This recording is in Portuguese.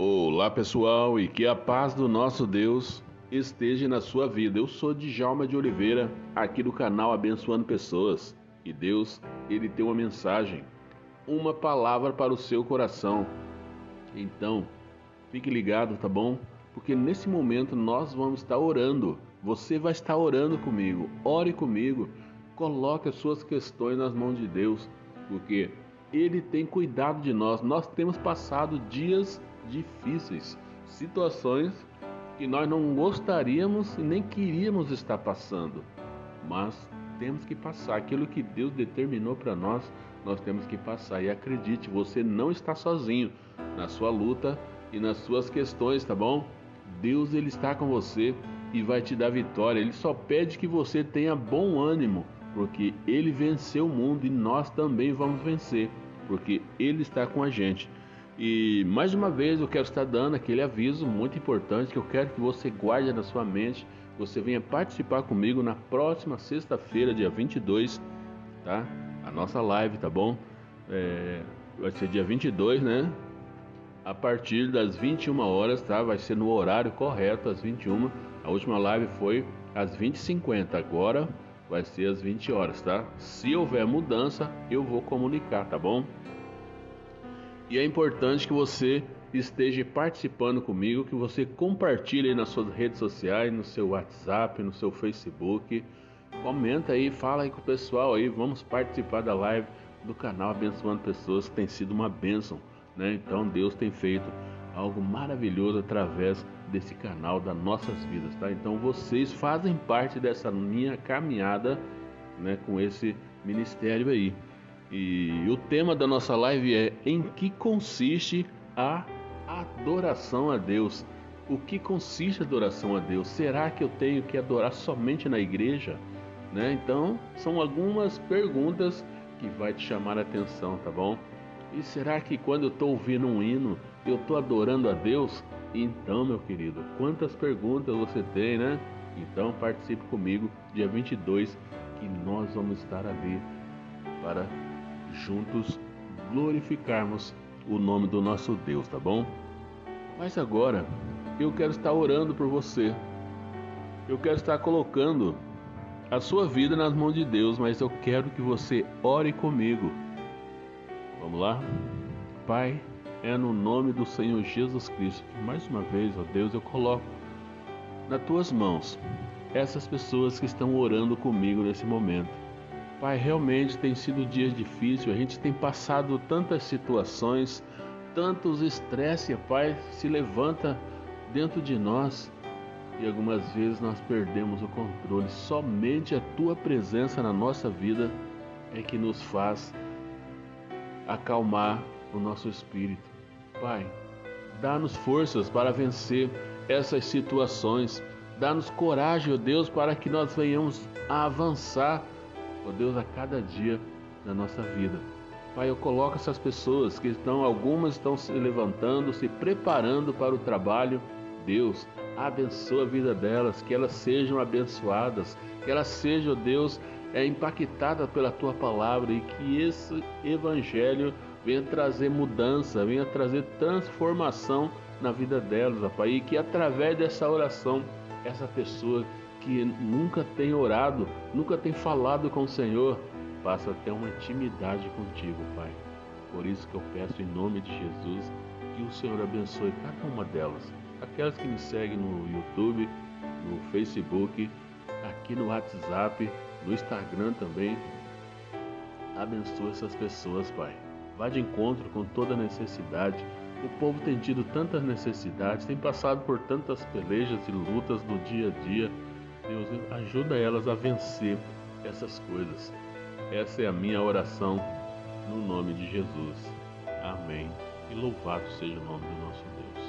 Olá pessoal e que a paz do nosso Deus esteja na sua vida. Eu sou Djalma de Oliveira, aqui do canal Abençoando Pessoas. E Deus, Ele tem uma mensagem, uma palavra para o seu coração. Então, fique ligado, tá bom? Porque nesse momento nós vamos estar orando. Você vai estar orando comigo. Ore comigo. Coloque as suas questões nas mãos de Deus, porque Ele tem cuidado de nós. Nós temos passado dias difíceis, situações que nós não gostaríamos e nem queríamos estar passando, mas temos que passar aquilo que Deus determinou para nós, nós temos que passar. E acredite, você não está sozinho na sua luta e nas suas questões, tá bom? Deus ele está com você e vai te dar vitória. Ele só pede que você tenha bom ânimo, porque ele venceu o mundo e nós também vamos vencer, porque ele está com a gente. E mais uma vez eu quero estar dando aquele aviso muito importante que eu quero que você guarde na sua mente. Você venha participar comigo na próxima sexta-feira, dia 22, tá? A nossa live, tá bom? É, vai ser dia 22, né? A partir das 21 horas, tá? Vai ser no horário correto, às 21. A última live foi às 20h50. Agora vai ser às 20 horas, tá? Se houver mudança, eu vou comunicar, tá bom? E é importante que você esteja participando comigo, que você compartilhe nas suas redes sociais, no seu WhatsApp, no seu Facebook. Comenta aí, fala aí com o pessoal aí, vamos participar da live do canal Abençoando Pessoas, que tem sido uma bênção, né? Então Deus tem feito algo maravilhoso através desse canal das nossas vidas, tá? Então vocês fazem parte dessa minha caminhada, né, com esse ministério aí. E o tema da nossa live é em que consiste a adoração a Deus. O que consiste a adoração a Deus? Será que eu tenho que adorar somente na igreja? Né? Então, são algumas perguntas que vai te chamar a atenção, tá bom? E será que quando eu estou ouvindo um hino, eu estou adorando a Deus? Então, meu querido, quantas perguntas você tem, né? Então, participe comigo dia 22, que nós vamos estar ali para juntos glorificarmos o nome do nosso Deus, tá bom? Mas agora eu quero estar orando por você. Eu quero estar colocando a sua vida nas mãos de Deus, mas eu quero que você ore comigo. Vamos lá? Pai, é no nome do Senhor Jesus Cristo que mais uma vez, ó Deus, eu coloco nas tuas mãos essas pessoas que estão orando comigo nesse momento. Pai, realmente tem sido dias difíceis, a gente tem passado tantas situações, tantos estresses, Pai, se levanta dentro de nós e algumas vezes nós perdemos o controle. Somente a tua presença na nossa vida é que nos faz acalmar o nosso espírito. Pai, dá-nos forças para vencer essas situações. Dá-nos coragem, ó Deus, para que nós venhamos a avançar ó Deus, a cada dia da nossa vida. Pai, eu coloco essas pessoas que estão, algumas estão se levantando, se preparando para o trabalho. Deus, abençoa a vida delas, que elas sejam abençoadas, que elas sejam, Deus, é impactada pela tua palavra e que esse evangelho venha trazer mudança, venha trazer transformação na vida delas, ó Pai, e que através dessa oração essa pessoa que nunca tem orado, nunca tem falado com o Senhor, passa a ter uma intimidade contigo, Pai. Por isso que eu peço em nome de Jesus que o Senhor abençoe cada uma delas. Aquelas que me seguem no YouTube, no Facebook, aqui no WhatsApp, no Instagram também. Abençoe essas pessoas, Pai. Vá de encontro com toda necessidade. O povo tem tido tantas necessidades, tem passado por tantas pelejas e lutas no dia a dia Deus, ajuda elas a vencer essas coisas. Essa é a minha oração no nome de Jesus. Amém. E louvado seja o nome do nosso Deus.